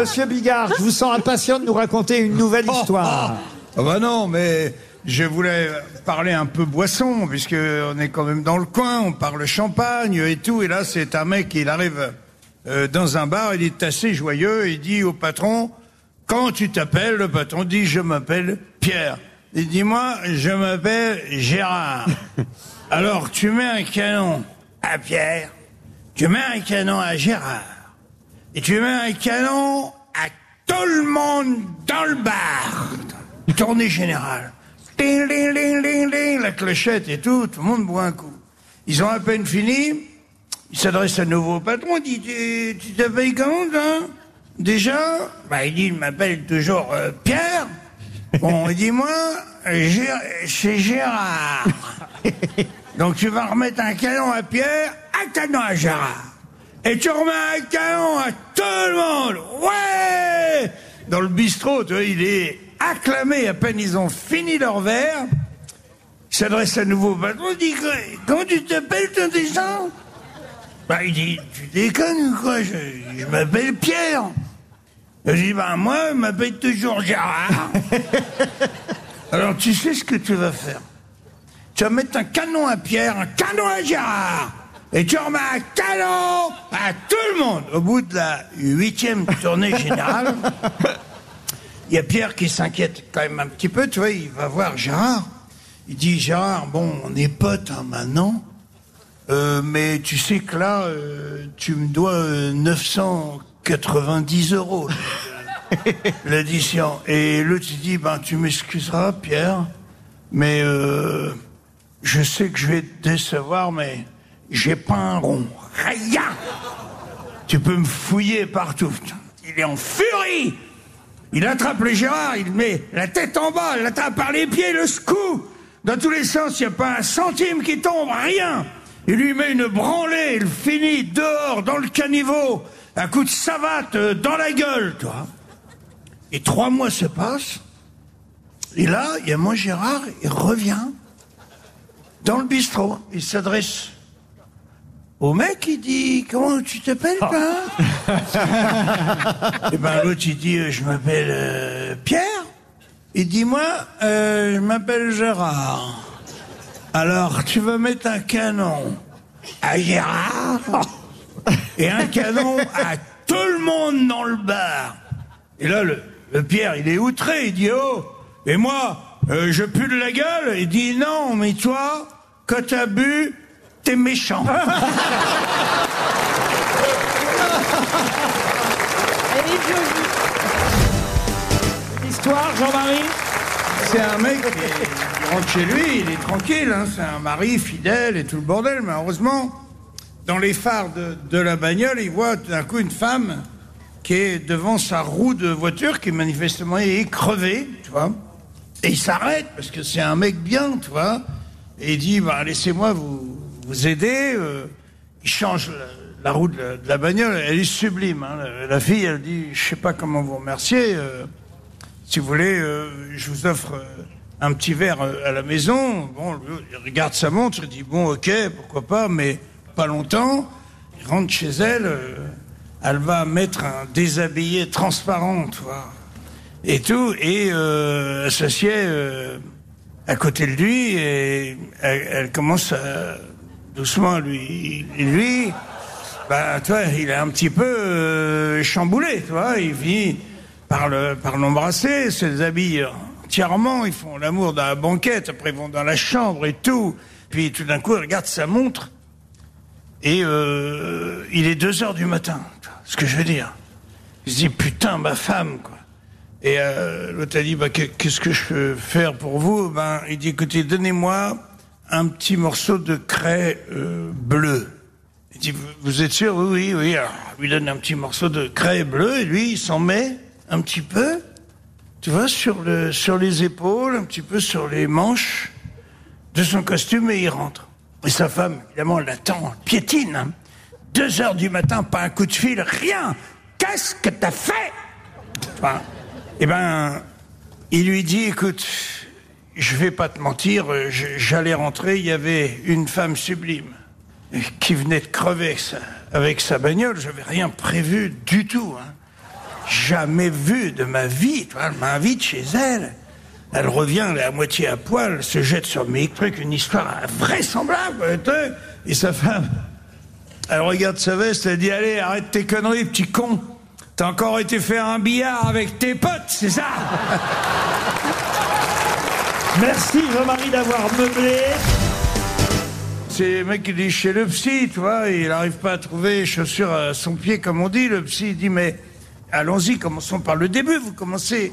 Monsieur Bigard, je vous sens impatient de nous raconter une nouvelle histoire. Ah bah non, mais je voulais parler un peu boisson, puisque on est quand même dans le coin, on parle champagne et tout, et là c'est un mec, il arrive euh, dans un bar, il est assez joyeux, il dit au patron, quand tu t'appelles, le patron dit, je m'appelle Pierre. Il dit, moi, je m'appelle Gérard. Alors tu mets un canon à Pierre, tu mets un canon à Gérard, et tu mets un canon à tout le monde dans le bar. Tournée générale. Ding, ding, ding, ding, ding, la clochette et tout, tout le monde boit un coup. Ils ont à peine fini, il s'adresse à nouveau au patron, il dit, tu t'appelles comment, toi? Déjà? Bah, il dit, il m'appelle toujours euh, Pierre. Bon, il dit, moi, c'est Gérard. Donc tu vas remettre un canon à Pierre, un canon à Gérard. Et tu remets un canon à tout le monde. Ouais Dans le bistrot, tu vois, il est acclamé. À peine ils ont fini leur verre. Il s'adresse à nouveau au patron. Il dit, comment tu t'appelles, toi, déjà Bah, il dit, tu déconnes ou quoi? Je, je m'appelle Pierre. Je dis, bah, moi, je m'appelle toujours Gérard. Alors, tu sais ce que tu vas faire? Tu vas mettre un canon à Pierre, un canon à Gérard, et tu remets un canon à tout le monde. Au bout de la huitième tournée générale, il y a Pierre qui s'inquiète quand même un petit peu, tu vois, il va voir Gérard. Il dit, Gérard, bon, on est potes hein, maintenant, euh, mais tu sais que là, euh, tu me dois euh, 990 euros l'addition. Et l'autre il dit, ben tu m'excuseras, Pierre, mais euh, je sais que je vais te décevoir, mais j'ai pas un rond. Rien Tu peux me fouiller partout. Il est en furie Il attrape le Gérard, il met la tête en bas, il l'attrape par les pieds, le secoue Dans tous les sens, il n'y a pas un centime qui tombe, rien Il lui met une branlée, il finit dehors, dans le caniveau, un coup de savate euh, dans la gueule, toi. Et trois mois se passent, et là, il y a mon Gérard, il revient dans le bistrot. Il s'adresse au mec, il dit Comment tu t'appelles, toi Et ben l'autre, il dit Je m'appelle euh, Pierre. Il dit Moi, euh, je m'appelle Gérard. Alors, tu vas mettre un canon à Gérard et un canon à tout le monde dans le bar. Et là, le, le Pierre, il est outré. Il dit Oh, et moi, euh, je pue de la gueule Il dit Non, mais toi, quand t'as bu, t'es méchant. Histoire, Jean-Marie C'est un mec qui il rentre chez lui, il est tranquille, hein, c'est un mari fidèle et tout le bordel, mais heureusement, dans les phares de, de la bagnole, il voit tout d'un coup une femme qui est devant sa roue de voiture qui manifestement est crevée, tu vois. Et il s'arrête parce que c'est un mec bien, tu vois. Et il dit, bah, laissez-moi vous, vous aider. euh. il change la, roue de la, bagnole, elle est sublime. hein. La, fille, elle dit, je sais pas comment vous remercier. euh, si vous voulez, euh, je vous offre un petit verre à la maison. Bon, il regarde sa montre, il dit bon, ok, pourquoi pas, mais pas longtemps. Il rentre chez elle, elle va mettre un déshabillé transparent, tu vois, et tout, et euh, euh, à côté de lui et elle commence à, doucement lui, lui, bah, tu vois, il est un petit peu euh, chamboulé, tu il finit par le par l'embrasser, se déshabille entièrement, ils font l'amour dans la banquette, après ils vont dans la chambre et tout. Puis tout d'un coup, il regarde sa montre et euh, il est deux heures du matin, ce que je veux dire. Il se dit putain, ma femme, quoi. Et euh, l'autre a dit bah, que- qu'est-ce que je peux faire pour vous? Ben, il dit écoutez, donnez-moi un petit morceau de craie euh, bleue. Il dit, vous, êtes sûr? Oui, oui, oui. Alors, il lui donne un petit morceau de craie bleue et lui, il s'en met un petit peu, tu vois, sur, le, sur les épaules, un petit peu sur les manches de son costume et il rentre. Et sa femme, évidemment, l'attend, piétine. hein. Deux heures du matin, pas un coup de fil, rien. Qu'est-ce que t'as fait? Enfin, Eh ben, il lui dit, écoute, je vais pas te mentir, euh, j'allais rentrer, il y avait une femme sublime qui venait de crever avec sa, bagnole. J'avais rien prévu du tout. hein. jamais vu de ma vie. Elle m'invite chez elle. Elle revient elle est à moitié à poil, se jette sur mes trucs, une histoire vraisemblable. Et sa femme, elle regarde sa veste, elle dit Allez, arrête tes conneries, petit con. T'as encore été faire un billard avec tes potes, c'est ça? Merci Jean-Marie d'avoir meublé. C'est le mec qui dit chez le psy, tu vois, il n'arrive pas à trouver chaussures à son pied, comme on dit. Le psy dit Mais allons-y, commençons par le début. Vous commencez.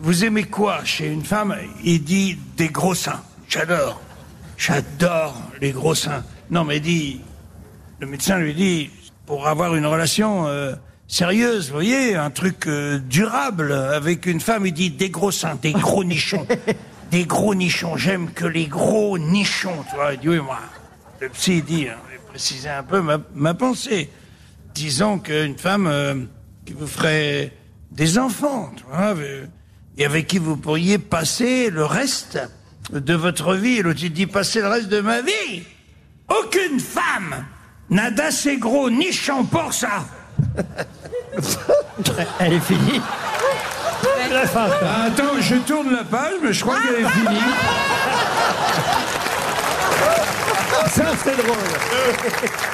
Vous aimez quoi chez une femme? Il dit Des gros seins. J'adore. J'adore les gros seins. Non, mais il dit. Le médecin lui dit Pour avoir une relation euh, sérieuse, vous voyez, un truc euh, durable avec une femme, il dit Des gros seins, des gros nichons. Des gros nichons. J'aime que les gros nichons, tu vois. Dit Oui, moi. Le psy dit, hein, je vais préciser un peu ma, pensée. Disons qu'une femme euh, qui vous ferait des enfants, tu euh, et avec qui vous pourriez passer le reste de votre vie. Et l'autre, il dit, passer le reste de ma vie. Aucune femme n'a d'assez gros nichon pour ça. Elle est finie. La fin. Ah, Attends, je tourne la page, mais je crois qu'elle est finie. Ça, c'est drôle.